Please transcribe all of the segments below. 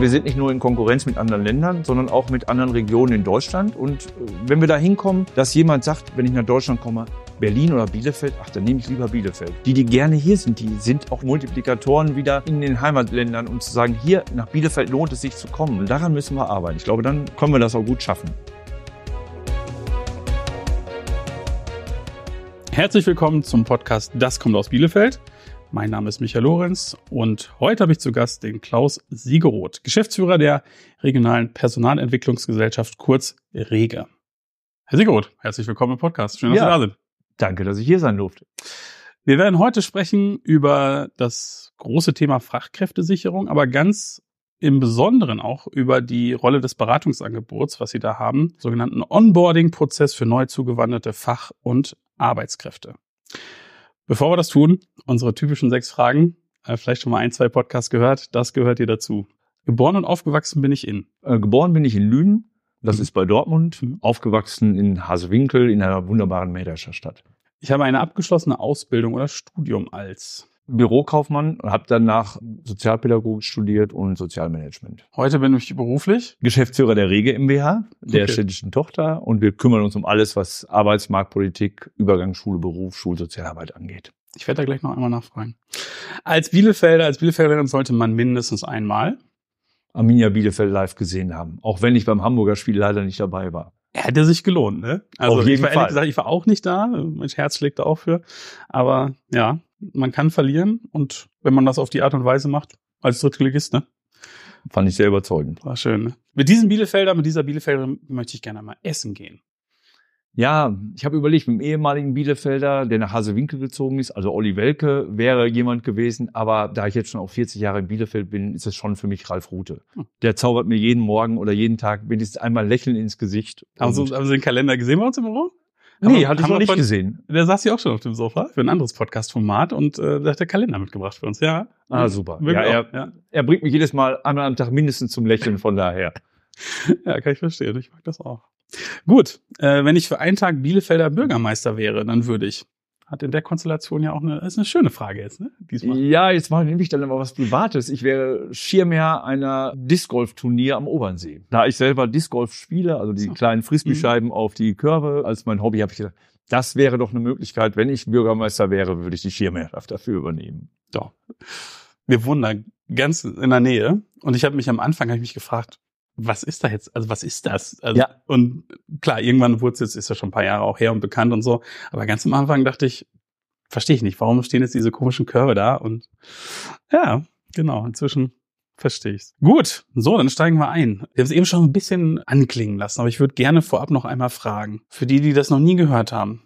Wir sind nicht nur in Konkurrenz mit anderen Ländern, sondern auch mit anderen Regionen in Deutschland. Und äh, wenn wir da hinkommen, dass jemand sagt, wenn ich nach Deutschland komme, Berlin oder Bielefeld, ach, dann nehme ich lieber Bielefeld. Die, die gerne hier sind, die sind auch Multiplikatoren wieder in den Heimatländern, um zu sagen, hier nach Bielefeld lohnt es sich zu kommen. Und daran müssen wir arbeiten. Ich glaube, dann können wir das auch gut schaffen. Herzlich willkommen zum Podcast Das kommt aus Bielefeld. Mein Name ist Michael Lorenz und heute habe ich zu Gast den Klaus Siegeroth, Geschäftsführer der regionalen Personalentwicklungsgesellschaft, kurz REGE. Herr Siegeroth, herzlich willkommen im Podcast. Schön, dass ja, Sie da sind. Danke, dass ich hier sein durfte. Wir werden heute sprechen über das große Thema Fachkräftesicherung, aber ganz im Besonderen auch über die Rolle des Beratungsangebots, was Sie da haben, sogenannten Onboarding-Prozess für neu zugewanderte Fach- und Arbeitskräfte. Bevor wir das tun, unsere typischen sechs Fragen. Äh, vielleicht schon mal ein, zwei Podcasts gehört. Das gehört hier dazu. Geboren und aufgewachsen bin ich in. Äh, geboren bin ich in Lünen. Das mhm. ist bei Dortmund. Mhm. Aufgewachsen in Hasewinkel in einer wunderbaren Mähdrescher Stadt. Ich habe eine abgeschlossene Ausbildung oder Studium als Bürokaufmann und habe danach Sozialpädagogik studiert und Sozialmanagement. Heute bin ich beruflich Geschäftsführer der Rege MBH, der okay. städtischen Tochter und wir kümmern uns um alles, was Arbeitsmarktpolitik, Übergang Schule, Beruf, Schulsozialarbeit angeht. Ich werde da gleich noch einmal nachfragen. Als Bielefelder, als Bielefelderin sollte man mindestens einmal Arminia Bielefeld live gesehen haben, auch wenn ich beim Hamburger Spiel leider nicht dabei war. Er hätte sich gelohnt, ne? Also Auf jeden ich war Fall. ehrlich gesagt, ich war auch nicht da. Mein Herz schlägt da auch für. Aber ja, man kann verlieren und wenn man das auf die Art und Weise macht, als Drittligist, ne? Fand ich sehr überzeugend. War schön, ne? Mit diesem Bielefelder, mit dieser Bielefelder möchte ich gerne mal essen gehen. Ja, ich habe überlegt, mit dem ehemaligen Bielefelder, der nach Hasewinkel gezogen ist, also Olli Welke, wäre jemand gewesen. Aber da ich jetzt schon auch 40 Jahre in Bielefeld bin, ist es schon für mich Ralf Rute. Hm. Der zaubert mir jeden Morgen oder jeden Tag wenigstens einmal Lächeln ins Gesicht. Haben Sie, haben Sie den Kalender gesehen bei uns im Büro? Nee, hatte ich noch nicht von, gesehen. Der saß ja auch schon auf dem Sofa für ein anderes Podcast-Format und äh, der hat der Kalender mitgebracht für uns, ja. Ah, super. Ja, er, ja. er bringt mich jedes Mal einmal am Tag mindestens zum Lächeln, von daher. ja, kann ich verstehen. Ich mag das auch. Gut, äh, wenn ich für einen Tag Bielefelder Bürgermeister wäre, dann würde ich hat in der Konstellation ja auch eine, ist eine schöne Frage jetzt, ne? Diesmal. Ja, jetzt mache ich dann aber was Privates. Ich wäre Schirmherr einer Discgolf-Turnier am Obernsee. Da ich selber Discgolf spiele, also die so. kleinen Frisbee-Scheiben mhm. auf die Körbe als mein Hobby, habe ich gedacht, das wäre doch eine Möglichkeit. Wenn ich Bürgermeister wäre, würde ich die Schirmherrschaft dafür übernehmen. Doch. Wir wohnen da ganz in der Nähe und ich habe mich am Anfang hab ich mich gefragt, was ist da jetzt? Also was ist das? Also, ja. Und klar, irgendwann wurde es jetzt, ist ja schon ein paar Jahre auch her und bekannt und so. Aber ganz am Anfang dachte ich, verstehe ich nicht, warum stehen jetzt diese komischen Körbe da? Und ja, genau, inzwischen verstehe ich's. Gut, so, dann steigen wir ein. Wir haben es eben schon ein bisschen anklingen lassen, aber ich würde gerne vorab noch einmal fragen, für die, die das noch nie gehört haben.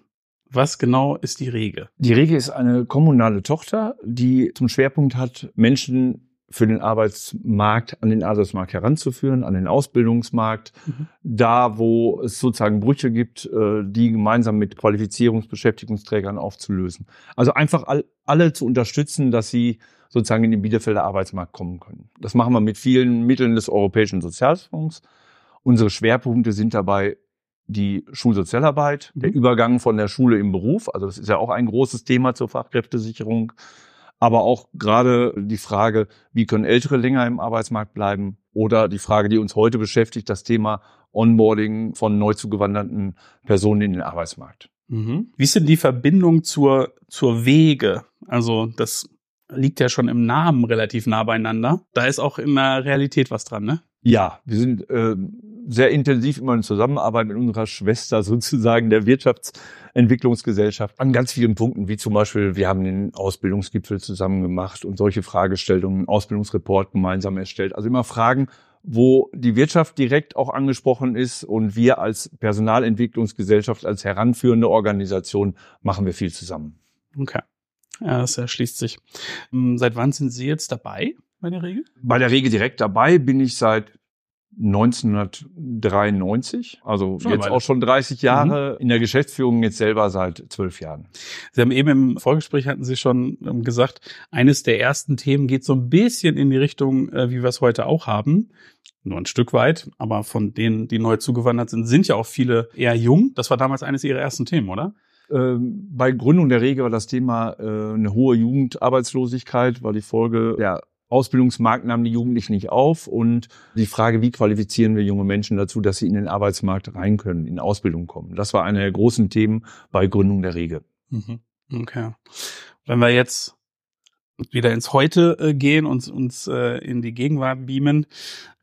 Was genau ist die Rege? Die Rege ist eine kommunale Tochter, die zum Schwerpunkt hat, Menschen für den Arbeitsmarkt, an den Arbeitsmarkt heranzuführen, an den Ausbildungsmarkt, mhm. da wo es sozusagen Brüche gibt, äh, die gemeinsam mit Qualifizierungsbeschäftigungsträgern aufzulösen. Also einfach alle zu unterstützen, dass sie sozusagen in den Bielefelder Arbeitsmarkt kommen können. Das machen wir mit vielen Mitteln des Europäischen Sozialfonds. Unsere Schwerpunkte sind dabei die Schulsozialarbeit, mhm. der Übergang von der Schule im Beruf, also das ist ja auch ein großes Thema zur Fachkräftesicherung, aber auch gerade die Frage, wie können Ältere länger im Arbeitsmarkt bleiben oder die Frage, die uns heute beschäftigt, das Thema Onboarding von neu zugewanderten Personen in den Arbeitsmarkt. Mhm. Wie ist denn die Verbindung zur, zur Wege? Also das liegt ja schon im Namen relativ nah beieinander. Da ist auch in der Realität was dran, ne? Ja, wir sind äh, sehr intensiv immer in Zusammenarbeit mit unserer Schwester sozusagen der Wirtschaftsentwicklungsgesellschaft an ganz vielen Punkten, wie zum Beispiel, wir haben den Ausbildungsgipfel zusammen gemacht und solche Fragestellungen, Ausbildungsreport gemeinsam erstellt. Also immer Fragen, wo die Wirtschaft direkt auch angesprochen ist und wir als Personalentwicklungsgesellschaft, als heranführende Organisation machen wir viel zusammen. Okay. Ja, das erschließt sich. Hm, seit wann sind Sie jetzt dabei? bei der Regel? Bei der Regel direkt dabei bin ich seit 1993, also schon jetzt auch schon 30 Jahre, mhm. in der Geschäftsführung jetzt selber seit zwölf Jahren. Sie haben eben im Vorgespräch hatten Sie schon ähm, gesagt, eines der ersten Themen geht so ein bisschen in die Richtung, äh, wie wir es heute auch haben. Nur ein Stück weit, aber von denen, die neu zugewandert sind, sind ja auch viele eher jung. Das war damals eines Ihrer ersten Themen, oder? Ähm, bei Gründung der Regel war das Thema äh, eine hohe Jugendarbeitslosigkeit, war die Folge der Ausbildungsmarkt nahm die Jugendlichen nicht auf und die Frage, wie qualifizieren wir junge Menschen dazu, dass sie in den Arbeitsmarkt rein können, in Ausbildung kommen. Das war eine der großen Themen bei Gründung der Regel. Mhm. Okay. Wenn wir jetzt wieder ins Heute äh, gehen und uns äh, in die Gegenwart beamen,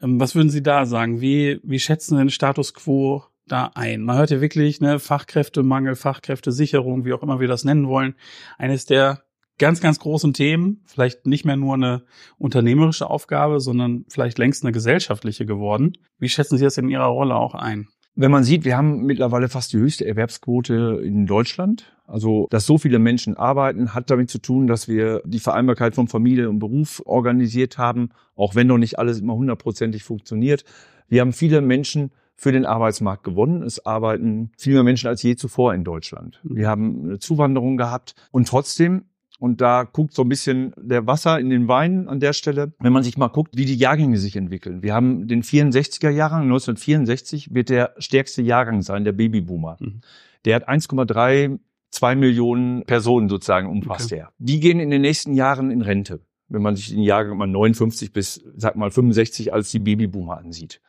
ähm, was würden Sie da sagen? Wie, wie schätzen Sie den Status quo da ein? Man hört ja wirklich, ne, Fachkräftemangel, Fachkräftesicherung, wie auch immer wir das nennen wollen, eines der ganz, ganz großen Themen, vielleicht nicht mehr nur eine unternehmerische Aufgabe, sondern vielleicht längst eine gesellschaftliche geworden. Wie schätzen Sie das in Ihrer Rolle auch ein? Wenn man sieht, wir haben mittlerweile fast die höchste Erwerbsquote in Deutschland. Also, dass so viele Menschen arbeiten, hat damit zu tun, dass wir die Vereinbarkeit von Familie und Beruf organisiert haben, auch wenn noch nicht alles immer hundertprozentig funktioniert. Wir haben viele Menschen für den Arbeitsmarkt gewonnen. Es arbeiten viel mehr Menschen als je zuvor in Deutschland. Wir haben eine Zuwanderung gehabt und trotzdem und da guckt so ein bisschen der Wasser in den Wein an der Stelle, wenn man sich mal guckt, wie die Jahrgänge sich entwickeln. Wir haben den 64er Jahrgang, 1964 wird der stärkste Jahrgang sein, der Babyboomer. Mhm. Der hat 1,3 2 Millionen Personen sozusagen umfasst okay. er. Die gehen in den nächsten Jahren in Rente, wenn man sich den Jahrgang mal 59 bis, sag mal, 65 als die Babyboomer ansieht.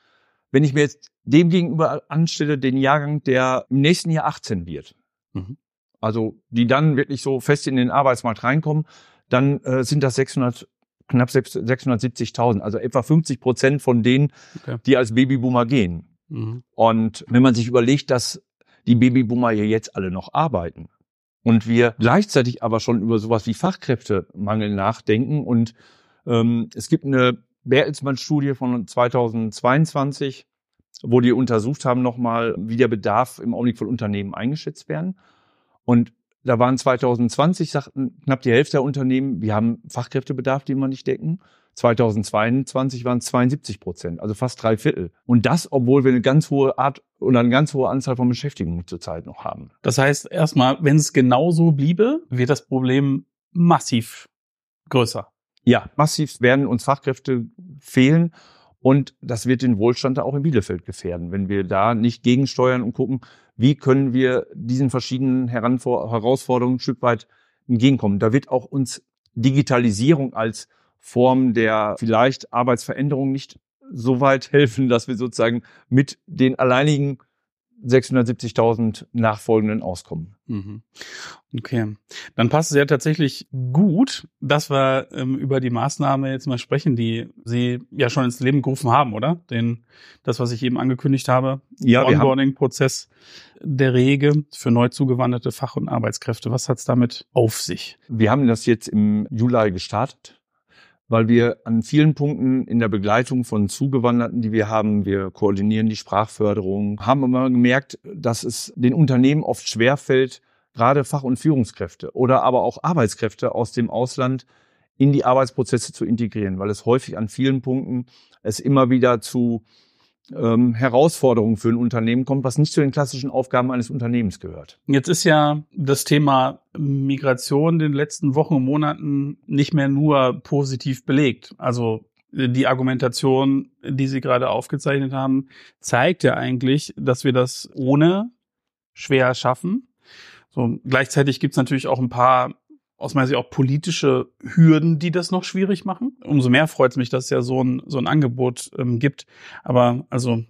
Wenn ich mir jetzt dem gegenüber anstelle, den Jahrgang, der im nächsten Jahr 18 wird, mhm also die dann wirklich so fest in den Arbeitsmarkt reinkommen, dann äh, sind das 600 knapp 670.000, also etwa 50 Prozent von denen, okay. die als Babyboomer gehen. Mhm. Und wenn man sich überlegt, dass die Babyboomer ja jetzt alle noch arbeiten und wir gleichzeitig aber schon über sowas wie Fachkräftemangel nachdenken und ähm, es gibt eine Bertelsmann-Studie von 2022, wo die untersucht haben nochmal, wie der Bedarf im Augenblick von Unternehmen eingeschätzt werden. Und da waren 2020, sagten knapp die Hälfte der Unternehmen, wir haben Fachkräftebedarf, den wir nicht decken. 2022 waren es 72 Prozent, also fast drei Viertel. Und das, obwohl wir eine ganz hohe Art oder eine ganz hohe Anzahl von Beschäftigungen zurzeit noch haben. Das heißt, erstmal, wenn es genauso bliebe, wird das Problem massiv größer. Ja, massiv werden uns Fachkräfte fehlen. Und das wird den Wohlstand da auch in Bielefeld gefährden, wenn wir da nicht gegensteuern und gucken, wie können wir diesen verschiedenen Herausforderungen ein Stück weit entgegenkommen. Da wird auch uns Digitalisierung als Form der vielleicht Arbeitsveränderung nicht so weit helfen, dass wir sozusagen mit den alleinigen 670.000 Nachfolgenden auskommen. Mhm. Okay, dann passt es ja tatsächlich gut, dass wir ähm, über die Maßnahme jetzt mal sprechen, die Sie ja schon ins Leben gerufen haben, oder? Den, das, was ich eben angekündigt habe, ja, Onboarding-Prozess der Rege für neu zugewanderte Fach- und Arbeitskräfte. Was hat es damit auf sich? Wir haben das jetzt im Juli gestartet weil wir an vielen Punkten in der Begleitung von Zugewanderten, die wir haben, wir koordinieren die Sprachförderung, haben immer gemerkt, dass es den Unternehmen oft schwerfällt, gerade Fach- und Führungskräfte oder aber auch Arbeitskräfte aus dem Ausland in die Arbeitsprozesse zu integrieren, weil es häufig an vielen Punkten es immer wieder zu ähm, Herausforderungen für ein Unternehmen kommt, was nicht zu den klassischen Aufgaben eines Unternehmens gehört. Jetzt ist ja das Thema Migration in den letzten Wochen und Monaten nicht mehr nur positiv belegt. Also die Argumentation, die Sie gerade aufgezeichnet haben, zeigt ja eigentlich, dass wir das ohne schwer schaffen. So, gleichzeitig gibt es natürlich auch ein paar aus meiner Sicht auch politische Hürden, die das noch schwierig machen. Umso mehr freut es mich, dass es ja so ein, so ein Angebot ähm, gibt. Aber also,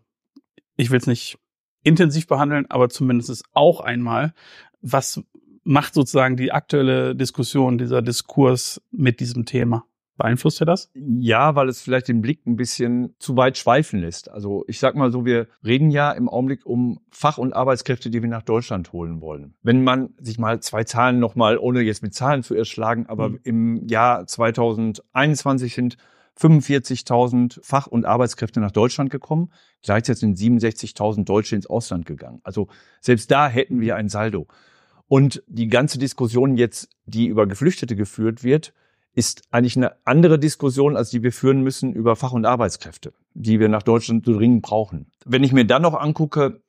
ich will es nicht intensiv behandeln, aber zumindest auch einmal, was macht sozusagen die aktuelle Diskussion, dieser Diskurs mit diesem Thema? Beeinflusst er das? Ja, weil es vielleicht den Blick ein bisschen zu weit schweifen lässt. Also ich sag mal so, wir reden ja im Augenblick um Fach- und Arbeitskräfte, die wir nach Deutschland holen wollen. Wenn man sich mal zwei Zahlen nochmal, ohne jetzt mit Zahlen zu erschlagen, aber mhm. im Jahr 2021 sind 45.000 Fach- und Arbeitskräfte nach Deutschland gekommen. Gleichzeitig sind 67.000 Deutsche ins Ausland gegangen. Also selbst da hätten wir ein Saldo. Und die ganze Diskussion jetzt, die über Geflüchtete geführt wird, ist eigentlich eine andere Diskussion, als die wir führen müssen über Fach- und Arbeitskräfte, die wir nach Deutschland so dringend brauchen. Wenn ich mir dann noch angucke,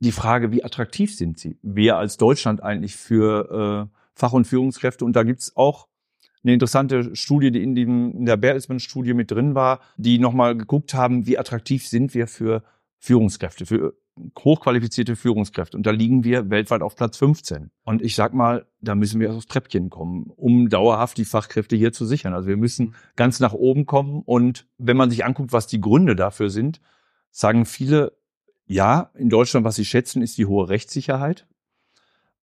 die Frage, wie attraktiv sind sie? Wir als Deutschland eigentlich für äh, Fach- und Führungskräfte? Und da gibt's auch eine interessante Studie, die in, dem, in der Bertelsmann-Studie mit drin war, die nochmal geguckt haben, wie attraktiv sind wir für Führungskräfte, für hochqualifizierte Führungskräfte. Und da liegen wir weltweit auf Platz 15. Und ich sag mal, da müssen wir aufs Treppchen kommen, um dauerhaft die Fachkräfte hier zu sichern. Also wir müssen ganz nach oben kommen. Und wenn man sich anguckt, was die Gründe dafür sind, sagen viele, ja, in Deutschland, was sie schätzen, ist die hohe Rechtssicherheit.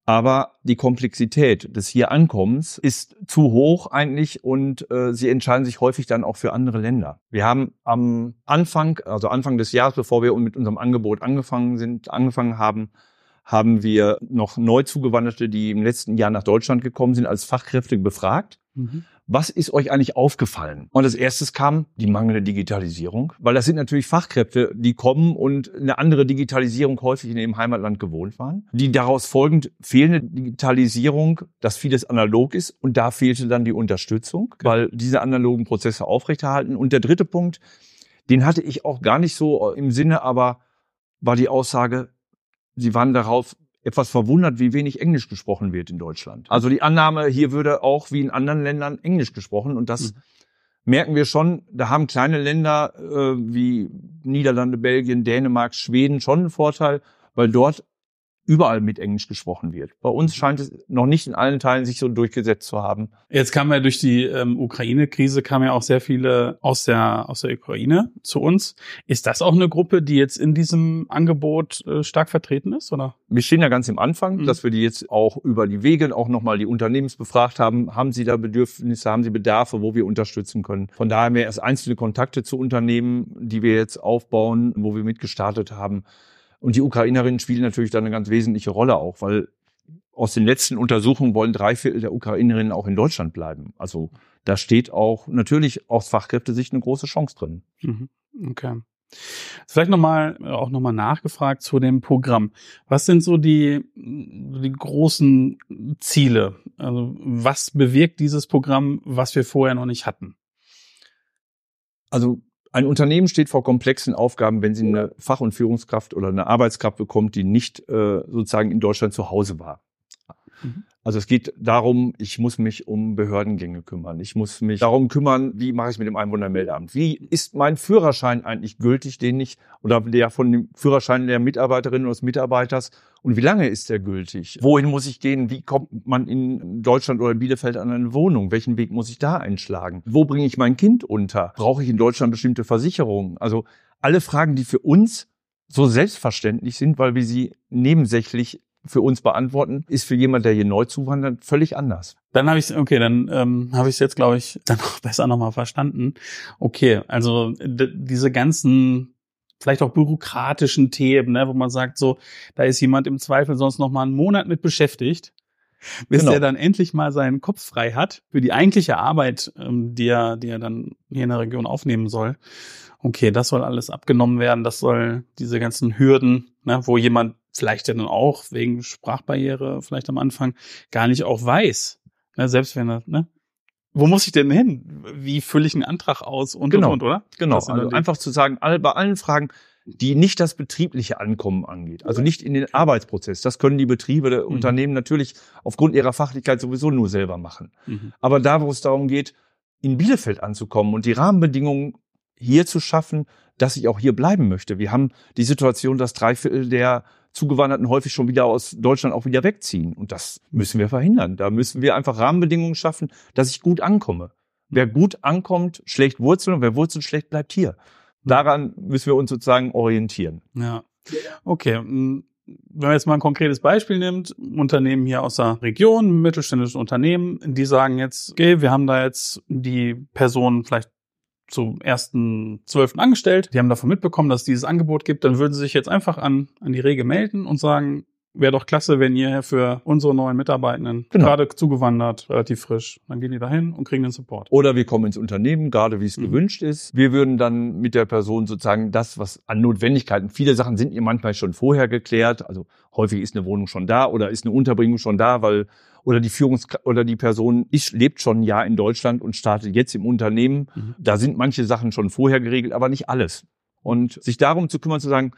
Aber die Komplexität des hier Ankommens ist zu hoch eigentlich und äh, sie entscheiden sich häufig dann auch für andere Länder. Wir haben am Anfang, also Anfang des Jahres, bevor wir mit unserem Angebot angefangen sind, angefangen haben, haben wir noch neu zugewanderte, die im letzten Jahr nach Deutschland gekommen sind, als Fachkräfte befragt. Mhm was ist euch eigentlich aufgefallen? Und als erstes kam die mangelnde Digitalisierung, weil das sind natürlich Fachkräfte, die kommen und eine andere Digitalisierung häufig in ihrem Heimatland gewohnt waren. Die daraus folgend fehlende Digitalisierung, dass vieles analog ist und da fehlte dann die Unterstützung, weil diese analogen Prozesse aufrechterhalten. Und der dritte Punkt, den hatte ich auch gar nicht so im Sinne, aber war die Aussage, sie waren darauf etwas verwundert, wie wenig Englisch gesprochen wird in Deutschland. Also die Annahme, hier würde auch wie in anderen Ländern Englisch gesprochen und das mhm. merken wir schon. Da haben kleine Länder äh, wie Niederlande, Belgien, Dänemark, Schweden schon einen Vorteil, weil dort überall mit Englisch gesprochen wird. Bei uns scheint es noch nicht in allen Teilen sich so durchgesetzt zu haben. Jetzt kam ja durch die ähm, Ukraine-Krise kamen ja auch sehr viele aus der aus der Ukraine zu uns. Ist das auch eine Gruppe, die jetzt in diesem Angebot äh, stark vertreten ist, oder? Wir stehen ja ganz im Anfang, mhm. dass wir die jetzt auch über die Wege auch nochmal die Unternehmens befragt haben. Haben sie da Bedürfnisse, haben sie Bedarfe, wo wir unterstützen können? Von daher haben wir erst einzelne Kontakte zu Unternehmen, die wir jetzt aufbauen, wo wir mitgestartet haben und die Ukrainerinnen spielen natürlich da eine ganz wesentliche Rolle auch, weil aus den letzten Untersuchungen wollen drei Viertel der Ukrainerinnen auch in Deutschland bleiben. Also da steht auch natürlich aus Fachkräftesicht eine große Chance drin. Mhm. Okay. Vielleicht nochmal, auch nochmal nachgefragt zu dem Programm. Was sind so die, die großen Ziele? Also was bewirkt dieses Programm, was wir vorher noch nicht hatten? Also ein Unternehmen steht vor komplexen Aufgaben, wenn sie eine Fach- und Führungskraft oder eine Arbeitskraft bekommt, die nicht äh, sozusagen in Deutschland zu Hause war. Mhm. Also es geht darum, ich muss mich um Behördengänge kümmern. Ich muss mich darum kümmern, wie mache ich mit dem Einwohnermeldeamt? Wie ist mein Führerschein eigentlich gültig, den ich oder der von dem Führerschein der Mitarbeiterin oder des Mitarbeiters und wie lange ist der gültig? Wohin muss ich gehen? Wie kommt man in Deutschland oder Bielefeld an eine Wohnung? Welchen Weg muss ich da einschlagen? Wo bringe ich mein Kind unter? Brauche ich in Deutschland bestimmte Versicherungen? Also alle Fragen, die für uns so selbstverständlich sind, weil wir sie nebensächlich für uns beantworten, ist für jemand, der hier neu zuwandert, völlig anders. Dann habe ich okay, dann ähm, habe ich es jetzt, glaube ich, dann noch besser nochmal verstanden. Okay, also diese ganzen vielleicht auch bürokratischen Themen, ne, wo man sagt, so, da ist jemand im Zweifel sonst noch mal einen Monat mit beschäftigt, bis genau. er dann endlich mal seinen Kopf frei hat für die eigentliche Arbeit, ähm, die er, die er dann hier in der Region aufnehmen soll. Okay, das soll alles abgenommen werden, das soll diese ganzen Hürden, ne, wo jemand vielleicht dann auch wegen Sprachbarriere vielleicht am Anfang gar nicht auch weiß. Ne, selbst wenn er, ne? Wo muss ich denn hin? Wie fülle ich einen Antrag aus und genau. und, und oder? Genau. Also einfach zu sagen, bei allen Fragen, die nicht das betriebliche Ankommen angeht, also nicht in den Arbeitsprozess. Das können die Betriebe, der mhm. Unternehmen natürlich aufgrund ihrer Fachlichkeit sowieso nur selber machen. Mhm. Aber da, wo es darum geht, in Bielefeld anzukommen und die Rahmenbedingungen hier zu schaffen, dass ich auch hier bleiben möchte. Wir haben die Situation, dass drei Viertel der Zugewanderten häufig schon wieder aus Deutschland auch wieder wegziehen. Und das müssen wir verhindern. Da müssen wir einfach Rahmenbedingungen schaffen, dass ich gut ankomme. Wer gut ankommt, schlecht Wurzeln und wer Wurzeln schlecht bleibt hier. Daran müssen wir uns sozusagen orientieren. Ja. Okay. Hm, wenn man jetzt mal ein konkretes Beispiel nimmt, Unternehmen hier aus der Region, mittelständische Unternehmen, die sagen jetzt, okay, wir haben da jetzt die Person vielleicht zum ersten zwölften angestellt. Die haben davon mitbekommen, dass es dieses Angebot gibt. Dann würden sie sich jetzt einfach an, an die Rege melden und sagen, wäre doch klasse, wenn ihr für unsere neuen Mitarbeitenden genau. gerade zugewandert, relativ frisch. Dann gehen die dahin und kriegen den Support. Oder wir kommen ins Unternehmen, gerade wie es mhm. gewünscht ist. Wir würden dann mit der Person sozusagen das, was an Notwendigkeiten, viele Sachen sind ihr manchmal schon vorher geklärt. Also häufig ist eine Wohnung schon da oder ist eine Unterbringung schon da, weil oder die Führungs oder die Person ist, lebt schon ein Jahr in Deutschland und startet jetzt im Unternehmen. Mhm. Da sind manche Sachen schon vorher geregelt, aber nicht alles. Und sich darum zu kümmern, zu sagen,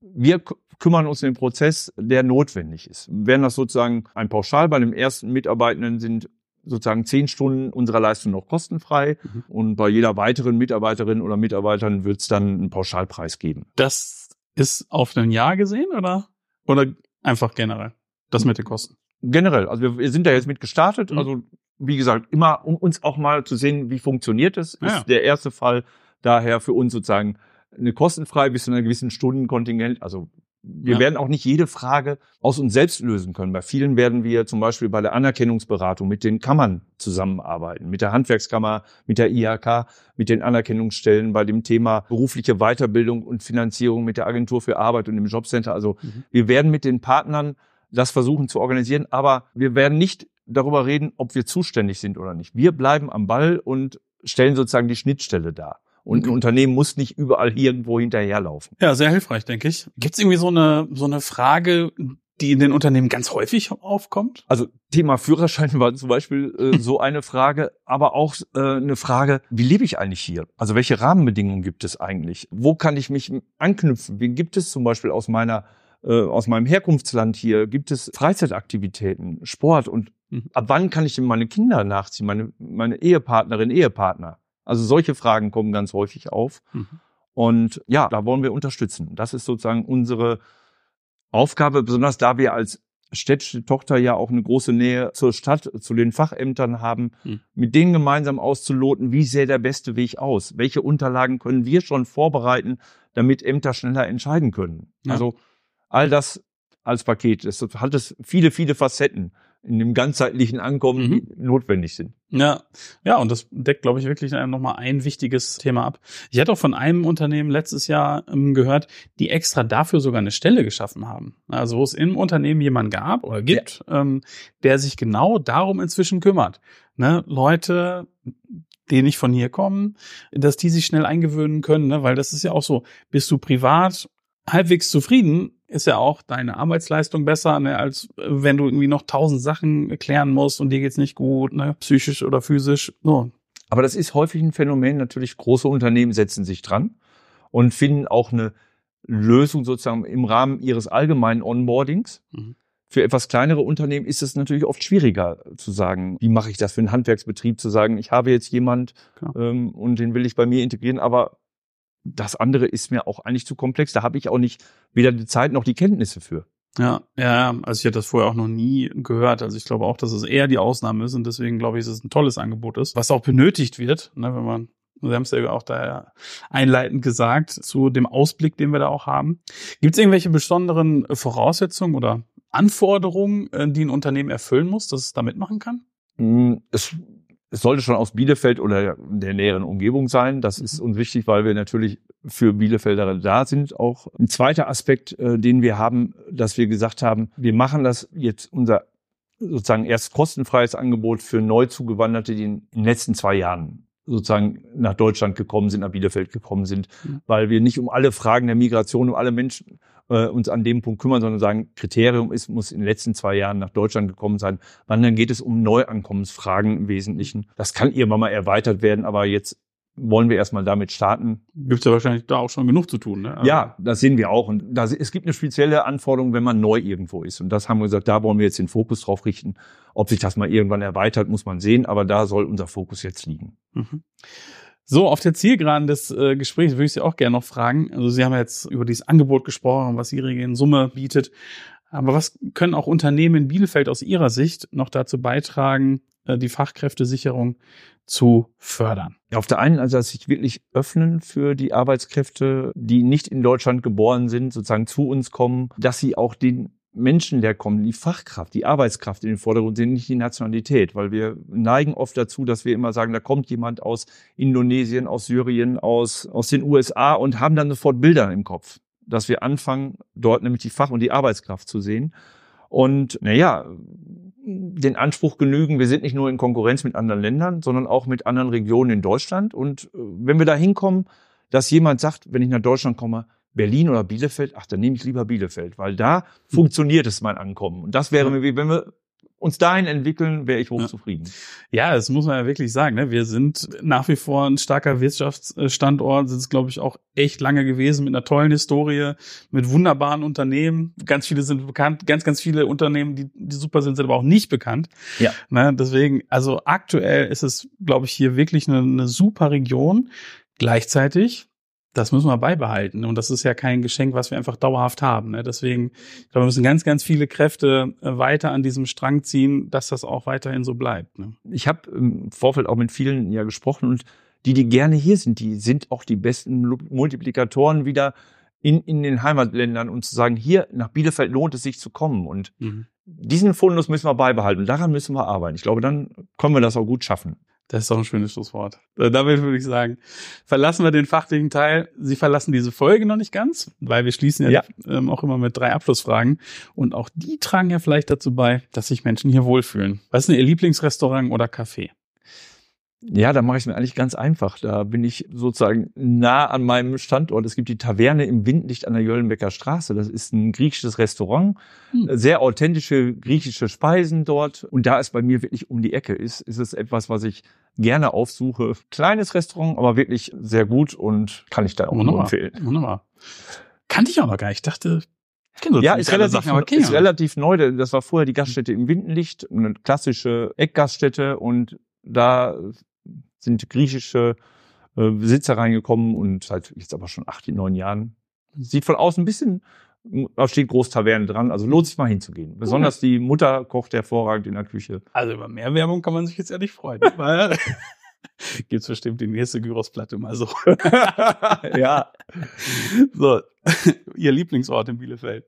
wir kümmern uns um den Prozess, der notwendig ist. Wenn das sozusagen ein Pauschal bei dem ersten Mitarbeitenden sind sozusagen zehn Stunden unserer Leistung noch kostenfrei mhm. und bei jeder weiteren Mitarbeiterin oder Mitarbeitern wird es dann einen Pauschalpreis geben. Das ist auf ein Jahr gesehen oder, oder einfach generell? Das mit den Kosten? Generell. Also wir, wir sind da jetzt mit gestartet. Mhm. Also wie gesagt, immer um uns auch mal zu sehen, wie funktioniert es, ist Ja. der erste Fall daher für uns sozusagen eine kostenfrei bis zu einer gewissen Stundenkontingent. Also wir Ja. werden auch nicht jede Frage aus uns selbst lösen können. Bei vielen werden wir zum Beispiel bei der Anerkennungsberatung mit den Kammern zusammenarbeiten, mit der Handwerkskammer, mit der IHK, mit den Anerkennungsstellen bei dem Thema berufliche Weiterbildung und Finanzierung mit der Agentur für Arbeit und dem Jobcenter. Also Mhm. wir werden mit den Partnern das versuchen zu organisieren, aber wir werden nicht darüber reden, ob wir zuständig sind oder nicht. Wir bleiben am Ball und stellen sozusagen die Schnittstelle dar. Und ein Unternehmen muss nicht überall irgendwo hinterherlaufen. Ja, sehr hilfreich, denke ich. Gibt es irgendwie so eine, so eine Frage, die in den Unternehmen ganz häufig aufkommt? Also Thema Führerschein war zum Beispiel äh, so eine Frage, aber auch äh, eine Frage, wie lebe ich eigentlich hier? Also welche Rahmenbedingungen gibt es eigentlich? Wo kann ich mich anknüpfen? Wie gibt es zum Beispiel aus meiner äh, aus meinem Herkunftsland hier? Gibt es Freizeitaktivitäten, Sport und Mhm. ab wann kann ich denn meine Kinder nachziehen? Meine meine Ehepartnerin, Ehepartner? Also solche Fragen kommen ganz häufig auf. Mhm. Und ja, da wollen wir unterstützen. Das ist sozusagen unsere Aufgabe, besonders da wir als städtische Tochter ja auch eine große Nähe zur Stadt, zu den Fachämtern haben, Hm. mit denen gemeinsam auszuloten, wie sähe der beste Weg aus? Welche Unterlagen können wir schon vorbereiten, damit Ämter schneller entscheiden können? Ja. Also all das als Paket. Es hat es viele, viele Facetten in dem ganzheitlichen Ankommen, Mhm. notwendig sind. Ja, ja, und das deckt, glaube ich, wirklich nochmal ein wichtiges Thema ab. Ich hatte auch von einem Unternehmen letztes Jahr ähm, gehört, die extra dafür sogar eine Stelle geschaffen haben. Also wo es im Unternehmen jemanden gab oder gibt, ähm, der sich genau darum inzwischen kümmert. Ne? Leute, die nicht von hier kommen, dass die sich schnell eingewöhnen können, ne? weil das ist ja auch so, bist du privat halbwegs zufrieden, ist ja auch deine Arbeitsleistung besser, ne, als äh, wenn du irgendwie noch tausend Sachen klären musst und dir geht's nicht gut, ne, psychisch oder physisch. So. Aber das ist häufig ein Phänomen. Natürlich, große Unternehmen setzen sich dran und finden auch eine Lösung sozusagen im Rahmen ihres allgemeinen Onboardings. Mhm. Für etwas kleinere Unternehmen ist es natürlich oft schwieriger zu sagen, wie mache ich das für einen Handwerksbetrieb, zu sagen, ich habe jetzt jemand ähm, und den will ich bei mir integrieren, aber das andere ist mir auch eigentlich zu komplex. Da habe ich auch nicht weder die Zeit noch die Kenntnisse für. Ja, ja, also ich hatte das vorher auch noch nie gehört. Also ich glaube auch, dass es eher die Ausnahme ist und deswegen glaube ich, dass es ein tolles Angebot ist, was auch benötigt wird, ne, wenn man Sie haben es ja auch da einleitend gesagt, zu dem Ausblick, den wir da auch haben. Gibt es irgendwelche besonderen Voraussetzungen oder Anforderungen, äh, die ein Unternehmen erfüllen muss, dass es da mitmachen kann? Mm, Es, es sollte schon aus Bielefeld oder der näheren Umgebung sein. Das ist uns wichtig, weil wir natürlich für Bielefelder da sind. Auch ein zweiter Aspekt, äh, den wir haben, dass wir gesagt haben, wir machen das jetzt unser sozusagen erst kostenfreies Angebot für Neuzugewanderte, die in den letzten zwei Jahren sozusagen nach Deutschland gekommen sind, nach Bielefeld gekommen sind, Mhm. weil wir nicht um alle Fragen der Migration, um alle Menschen äh, uns an dem Punkt kümmern, sondern sagen, Kriterium ist, muss in den letzten zwei Jahren nach Deutschland gekommen sein. Wann dann geht es um Neuankommensfragen im Wesentlichen. Das kann irgendwann mal erweitert werden, aber jetzt wollen wir erstmal damit starten. Gibt ja wahrscheinlich da auch schon genug zu tun, ne? Also- Ja, das sehen wir auch. Und da, es gibt eine spezielle Anforderung, wenn man neu irgendwo ist. Und das haben wir gesagt, da wollen wir jetzt den Fokus drauf richten. Ob sich das mal irgendwann erweitert, muss man sehen. Aber da soll unser Fokus jetzt liegen. Mhm. So, auf der Zielgeraden des äh, Gesprächs würde ich Sie auch gerne noch fragen. Also Sie haben jetzt über dieses Angebot gesprochen, was Ihre in Summe bietet. Aber was können auch Unternehmen in Bielefeld aus Ihrer Sicht noch dazu beitragen, die Fachkräftesicherung zu fördern? Auf der einen Seite sich wirklich öffnen für die Arbeitskräfte, die nicht in Deutschland geboren sind, sozusagen zu uns kommen, dass sie auch den Menschen, der kommen, die Fachkraft, die Arbeitskraft in den Vordergrund sehen, nicht die Nationalität, weil wir neigen oft dazu, dass wir immer sagen, da kommt jemand aus Indonesien, aus Syrien, aus, aus den USA und haben dann sofort Bilder im Kopf, dass wir anfangen, dort nämlich die Fach- und die Arbeitskraft zu sehen. Und naja, den Anspruch genügen, wir sind nicht nur in Konkurrenz mit anderen Ländern, sondern auch mit anderen Regionen in Deutschland. Und äh, wenn wir da hinkommen, dass jemand sagt, wenn ich nach Deutschland komme, Berlin oder Bielefeld, ach, dann nehme ich lieber Bielefeld, weil da funktioniert es mein Ankommen. Und das wäre mir, wie wenn wir uns dahin entwickeln, wäre ich hochzufrieden. Ja, das muss man ja wirklich sagen. Ne? Wir sind nach wie vor ein starker Wirtschaftsstandort, sind es, glaube ich, auch echt lange gewesen mit einer tollen Historie, mit wunderbaren Unternehmen. Ganz viele sind bekannt, ganz, ganz viele Unternehmen, die, die super sind, sind aber auch nicht bekannt. Ja. Ne? Deswegen, also aktuell ist es, glaube ich, hier wirklich eine, eine super Region. Gleichzeitig das müssen wir beibehalten. Und das ist ja kein Geschenk, was wir einfach dauerhaft haben. Ne? Deswegen, ich glaube, wir müssen ganz, ganz viele Kräfte äh, weiter an diesem Strang ziehen, dass das auch weiterhin so bleibt. Ne? Ich habe im Vorfeld auch mit vielen ja gesprochen und die, die gerne hier sind, die sind auch die besten Multiplikatoren wieder in, in den Heimatländern und zu sagen, hier nach Bielefeld lohnt es sich zu kommen. Und mhm. diesen Fundus müssen wir beibehalten. Daran müssen wir arbeiten. Ich glaube, dann können wir das auch gut schaffen. Das ist doch ein schönes Schlusswort. Äh, damit würde ich sagen, verlassen wir den fachlichen Teil. Sie verlassen diese Folge noch nicht ganz, weil wir schließen ja, ja. Ähm, auch immer mit drei Abschlussfragen. Und auch die tragen ja vielleicht dazu bei, dass sich Menschen hier wohlfühlen. Was ist denn Ihr Lieblingsrestaurant oder Café? Ja, da mache ich es mir eigentlich ganz einfach. Da bin ich sozusagen nah an meinem Standort. Es gibt die Taverne im Windlicht an der Jöllenbecker Straße. Das ist ein griechisches Restaurant. Hm. Sehr authentische griechische Speisen dort. Und da es bei mir wirklich um die Ecke ist, ist es etwas, was ich gerne aufsuche. Kleines Restaurant, aber wirklich sehr gut und kann ich da auch Wunderbar. empfehlen. Wunderbar. Kannte ich aber gar nicht. Ich dachte, ja, ist relativ, Sachen, ist relativ neu. Das war vorher die Gaststätte im Windenlicht, eine klassische Eckgaststätte und da sind griechische äh, Besitzer reingekommen und seit jetzt aber schon acht, neun Jahren. Sieht von außen ein bisschen, da steht Großtaverne dran, also lohnt sich mal hinzugehen. Besonders die Mutter kocht hervorragend in der Küche. Also über mehr Werbung kann man sich jetzt ehrlich freuen. weil Gibt's bestimmt die nächste Gyrosplatte mal so. ja. So, Ihr Lieblingsort in Bielefeld.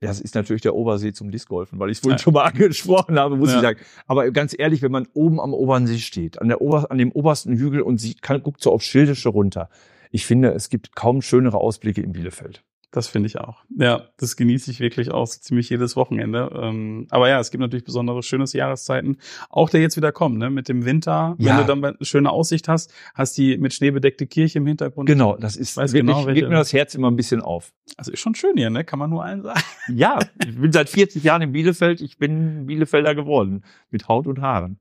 Ja, das ist natürlich der Obersee zum Discgolfen, weil ich es vorhin schon mal angesprochen habe, muss ja. ich sagen. Aber ganz ehrlich, wenn man oben am oberen See steht, an, der Ober an dem obersten Hügel und sieht, kann, guckt so auf Schildische runter. Ich finde, es gibt kaum schönere Ausblicke in Bielefeld. Das finde ich auch. Ja, das genieße ich wirklich auch ziemlich jedes Wochenende. Ähm, aber ja, es gibt natürlich besondere schöne Jahreszeiten. Auch der jetzt wieder kommt, ne? Mit dem Winter, ja. wenn du dann eine schöne Aussicht hast, hast die mit Schnee bedeckte Kirche im Hintergrund. Genau, das ist weiß wirklich, genau, geht mir das Herz immer ein bisschen auf. Also ist schon schön hier, ne? Kann man nur allen sagen. Ja, ich bin seit 40 Jahren in Bielefeld. Ich bin Bielefelder geworden. Mit Haut und Haaren.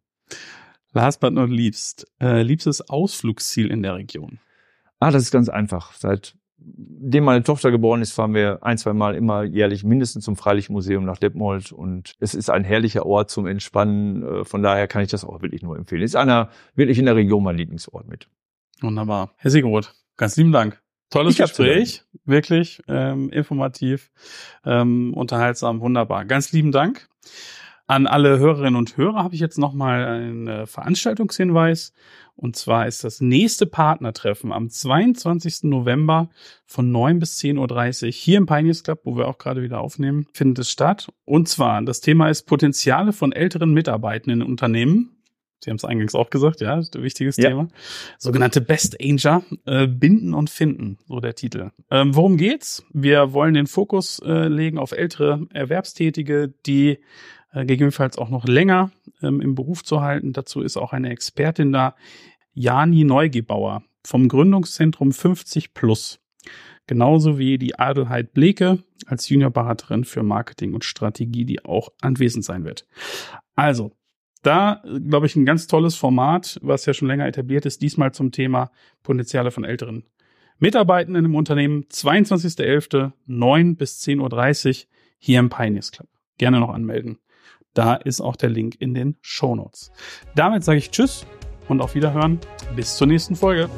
Last but not least, äh, liebstes Ausflugsziel in der Region. Ah, das ist ganz einfach. Seit dem meine Tochter geboren ist, fahren wir ein, zwei Mal immer jährlich mindestens zum Freilichtmuseum nach Detmold und es ist ein herrlicher Ort zum Entspannen. Äh, von daher kann ich das auch wirklich nur empfehlen. Ist einer wirklich in der Region mein Lieblingsort mit. Wunderbar. Herr Siegroth, ganz lieben Dank. Tolles ich Gespräch, wirklich ähm, informativ, ähm, unterhaltsam, wunderbar. Ganz lieben Dank. An alle Hörerinnen und Hörer habe ich jetzt nochmal einen äh, Veranstaltungshinweis. Und zwar ist das nächste Partnertreffen am 22. November von 9 bis 10.30 Uhr hier im Pioneers Club, wo wir auch gerade wieder aufnehmen, findet es statt. Und zwar, das Thema ist Potenziale von älteren Mitarbeitenden in Unternehmen. Sie haben es eingangs auch gesagt, ja, ist ein wichtiges ja. Thema. Sogenannte Best Anger, äh, binden und finden, so der Titel. Ähm, worum geht's? Wir wollen den Fokus äh, legen auf ältere Erwerbstätige, die äh, gegebenenfalls auch noch länger ähm, im Beruf zu halten. Dazu ist auch eine Expertin da, Jani Neugebauer vom Gründungszentrum 50 Plus. Genauso wie die Adelheid Bleke als Juniorberaterin für Marketing und Strategie, die auch anwesend sein wird. Also, da, glaube ich, ein ganz tolles Format, was ja schon länger etabliert ist, diesmal zum Thema Potenziale von älteren Mitarbeitenden im Unternehmen. 22.11., 9 bis 10.30 Uhr hier im Pioneers Club. Gerne noch anmelden. Da ist auch der Link in den Show Notes. Damit sage ich Tschüss und auf Wiederhören. Bis zur nächsten Folge.